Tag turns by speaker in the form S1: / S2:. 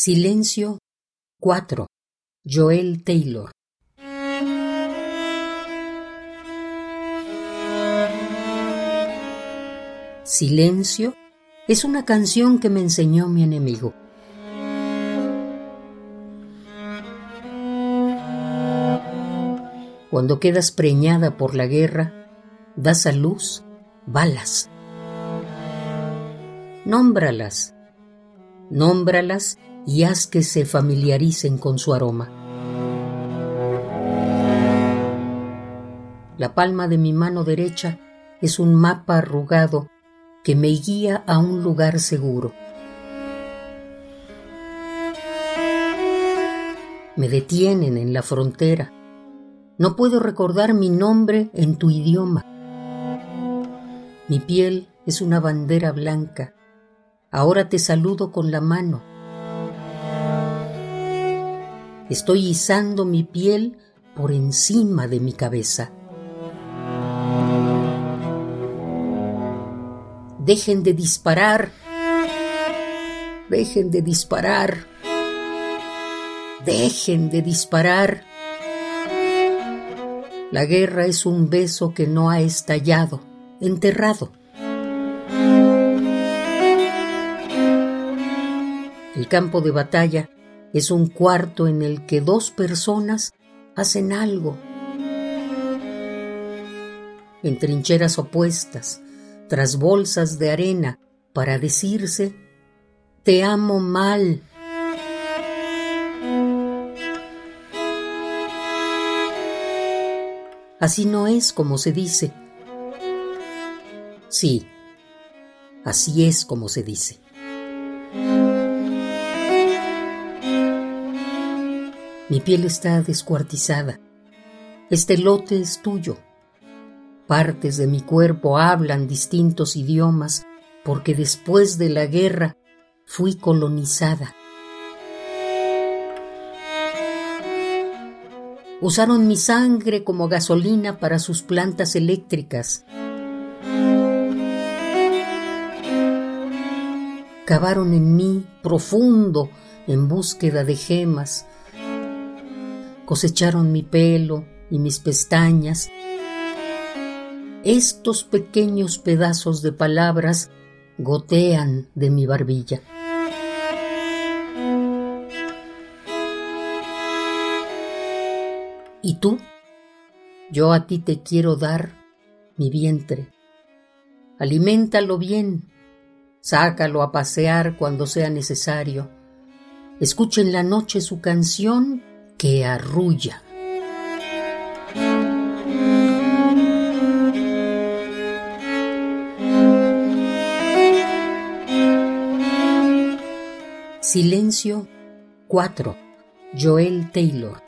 S1: Silencio 4. Joel Taylor. Silencio es una canción que me enseñó mi enemigo. Cuando quedas preñada por la guerra, das a luz balas. Nómbralas, nómbralas y haz que se familiaricen con su aroma. La palma de mi mano derecha es un mapa arrugado que me guía a un lugar seguro. Me detienen en la frontera. No puedo recordar mi nombre en tu idioma. Mi piel es una bandera blanca. Ahora te saludo con la mano. Estoy izando mi piel por encima de mi cabeza. Dejen de disparar. Dejen de disparar. Dejen de disparar. La guerra es un beso que no ha estallado, enterrado. El campo de batalla es un cuarto en el que dos personas hacen algo. En trincheras opuestas, tras bolsas de arena, para decirse, te amo mal. Así no es como se dice. Sí, así es como se dice. Mi piel está descuartizada. Este lote es tuyo. Partes de mi cuerpo hablan distintos idiomas porque después de la guerra fui colonizada. Usaron mi sangre como gasolina para sus plantas eléctricas. Cavaron en mí profundo en búsqueda de gemas cosecharon mi pelo y mis pestañas. Estos pequeños pedazos de palabras gotean de mi barbilla. ¿Y tú? Yo a ti te quiero dar mi vientre. Aliméntalo bien, sácalo a pasear cuando sea necesario. Escucha en la noche su canción que arrulla. Silencio 4. Joel Taylor